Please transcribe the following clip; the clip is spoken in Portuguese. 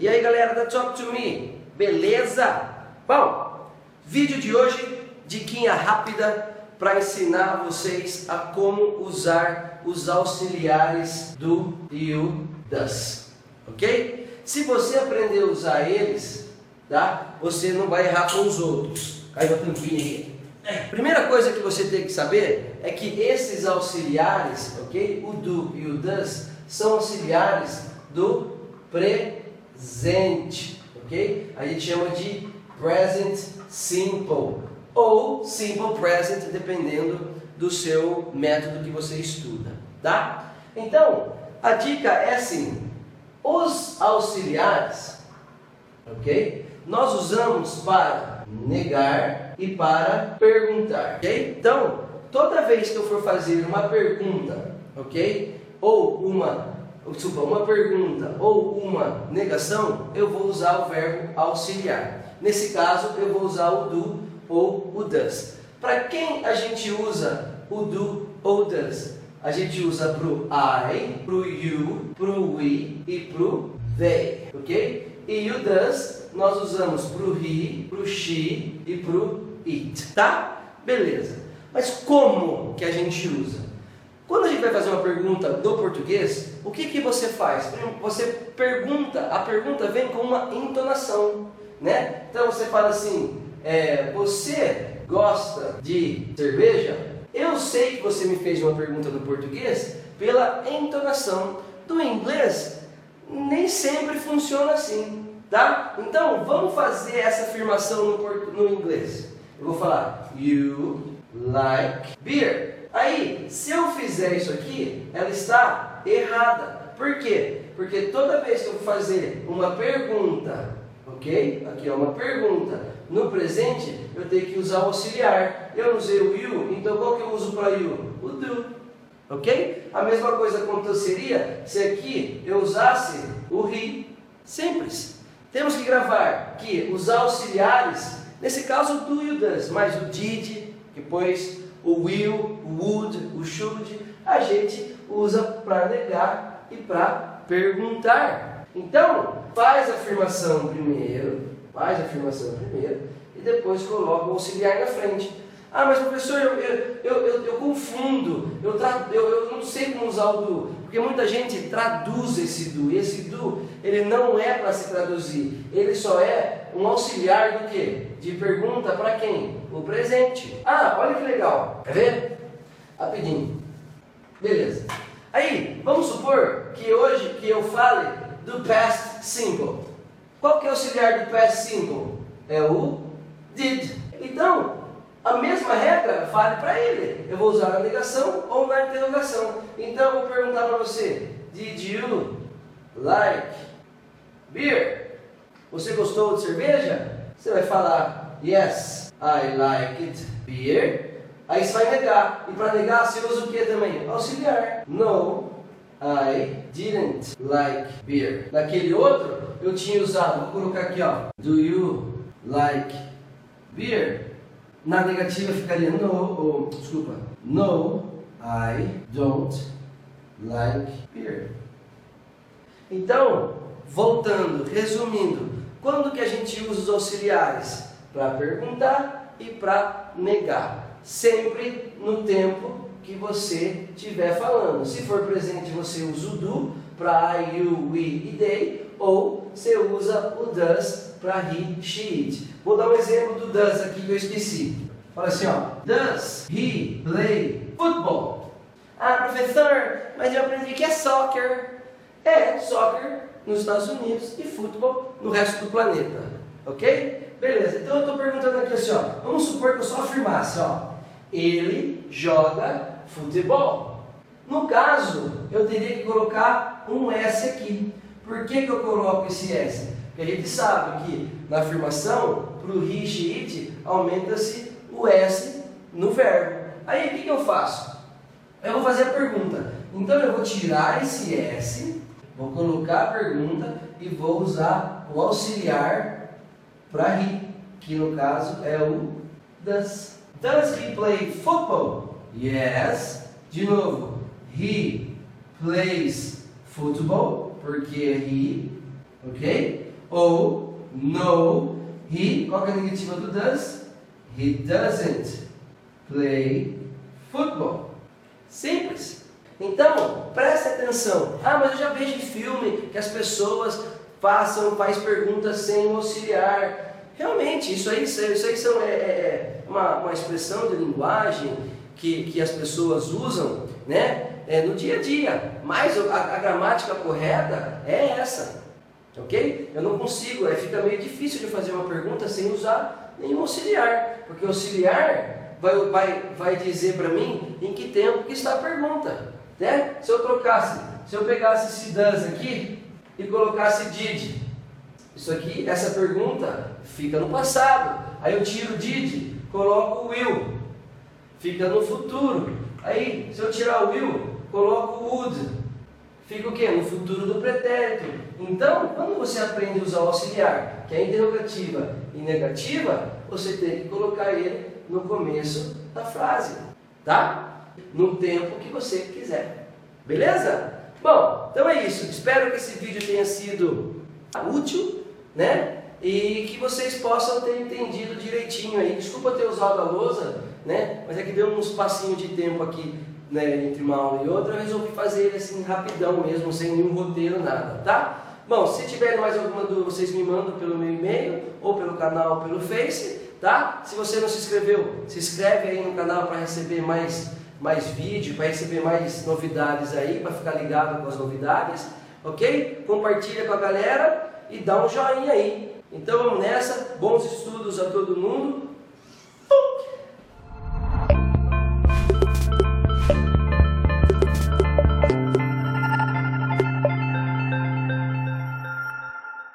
E aí galera da Talk to Me, beleza? Bom, vídeo de hoje, diquinha rápida para ensinar vocês a como usar os auxiliares do e o das, ok? Se você aprender a usar eles, tá? Você não vai errar com os outros. Caiu a tampinha aí. É, primeira coisa que você tem que saber é que esses auxiliares, ok? O do e o das são auxiliares do presente, ok? A gente chama de present simple ou simple present, dependendo do seu método que você estuda, tá? Então, a dica é assim: os auxiliares, ok? Nós usamos para negar e para perguntar, ok? Então, toda vez que eu for fazer uma pergunta, ok? Ou uma desculpa, uma pergunta ou uma negação, eu vou usar o verbo auxiliar. Nesse caso, eu vou usar o do ou o does. Para quem a gente usa o do ou does? A gente usa para o I, para o you, para o we e para o they, ok? E o does nós usamos para o he, para o she e para o it, tá? Beleza. Mas como que a gente usa? Quando a gente vai fazer uma pergunta do português, o que, que você faz? Você pergunta, a pergunta vem com uma entonação, né? Então você fala assim, é, você gosta de cerveja? Eu sei que você me fez uma pergunta no português pela entonação. Do inglês, nem sempre funciona assim, tá? Então vamos fazer essa afirmação no, no inglês. Eu vou falar, you like beer. Aí, se eu fizer isso aqui, ela está errada. Por quê? Porque toda vez que eu fazer uma pergunta, ok? Aqui é uma pergunta. No presente, eu tenho que usar o auxiliar. Eu usei o you, então qual que eu uso para you? O do. Ok? A mesma coisa aconteceria se aqui eu usasse o he. Simples. Temos que gravar que os auxiliares, nesse caso o do e o does, mas o did, depois o will, o would, o should, a gente usa para negar e para perguntar. Então, faz a afirmação primeiro, faz a afirmação primeiro e depois coloca o auxiliar na frente. Ah, mas professor, eu, eu, eu, eu confundo, eu, eu, eu não sei como usar o do, porque muita gente traduz esse do, e esse do, ele não é para se traduzir, ele só é um auxiliar do que? De pergunta para quem? O presente. Ah, olha que legal, quer ver? Rapidinho. Beleza. Aí, vamos supor que hoje que eu fale do past simple. Qual que é o auxiliar do past simple? É o did. Então, a mesma regra vale para ele. Eu vou usar na negação ou na interrogação. Então eu vou perguntar para você: Did you like beer? Você gostou de cerveja? Você vai falar Yes, I liked beer. Aí você vai negar. E para negar você usa o que também? Auxiliar. No, I didn't like beer. Naquele outro eu tinha usado, vou colocar aqui ó. Do you like beer? Na negativa ficaria no, ou, desculpa, no, I don't like beer. Então, voltando, resumindo, quando que a gente usa os auxiliares? Para perguntar e para negar. Sempre no tempo que você estiver falando. Se for presente, você usa o do para I, you, we e they, ou você usa o does para he, she, it. Vou dar um exemplo do does aqui que eu esqueci. Fala assim, ó. Does he play football? Ah, professor, mas eu aprendi que é soccer. É, soccer nos Estados Unidos e futebol no resto do planeta. Ok? Beleza, então eu estou perguntando aqui assim, ó. Vamos supor que eu só afirmasse, ó. Ele joga futebol. No caso, eu teria que colocar um S aqui. Por que, que eu coloco esse S? Porque a gente sabe que na afirmação, para o she, it, aumenta-se o S no verbo. Aí o que, que eu faço? Eu vou fazer a pergunta. Então eu vou tirar esse S, vou colocar a pergunta e vou usar o auxiliar para he, que no caso é o does. Does he play football? Yes. De novo, he plays football, porque he, ok? Ou, no, he, qual é a negativa do does? He doesn't play football. Simples. Então, preste atenção. Ah, mas eu já vejo em filme que as pessoas façam, faz perguntas sem auxiliar. Realmente, isso aí, isso aí são, é, é, é uma, uma expressão de linguagem que, que as pessoas usam, né? É, no dia a dia. Mas a, a gramática correta é essa. Ok? Eu não consigo, é, fica meio difícil de fazer uma pergunta sem usar nenhum auxiliar. Porque o auxiliar vai, vai, vai dizer para mim em que tempo que está a pergunta. Né? Se eu trocasse, se eu pegasse esse does aqui e colocasse did, isso aqui, essa pergunta fica no passado. Aí eu tiro did, coloco will, fica no futuro. Aí, se eu tirar o will, coloco o would, fica o quê? No futuro do pretérito. Então, quando você aprende a usar o auxiliar, que é interrogativa e negativa, você tem que colocar ele no começo da frase, tá? No tempo que você quiser. Beleza? Bom, então é isso. Espero que esse vídeo tenha sido útil, né? E que vocês possam ter entendido direitinho aí. Desculpa ter usado a lousa, né? Mas é que deu uns passinhos de tempo aqui né, entre uma aula e outra, eu resolvi fazer ele assim rapidão mesmo, sem nenhum roteiro, nada, tá? Bom, se tiverem mais alguma dúvida, vocês me mandam pelo meu e-mail, ou pelo canal, ou pelo Face, tá? Se você não se inscreveu, se inscreve aí no canal para receber mais, mais vídeo, para receber mais novidades aí, para ficar ligado com as novidades, ok? Compartilha com a galera e dá um joinha aí. Então vamos nessa, bons estudos a todo mundo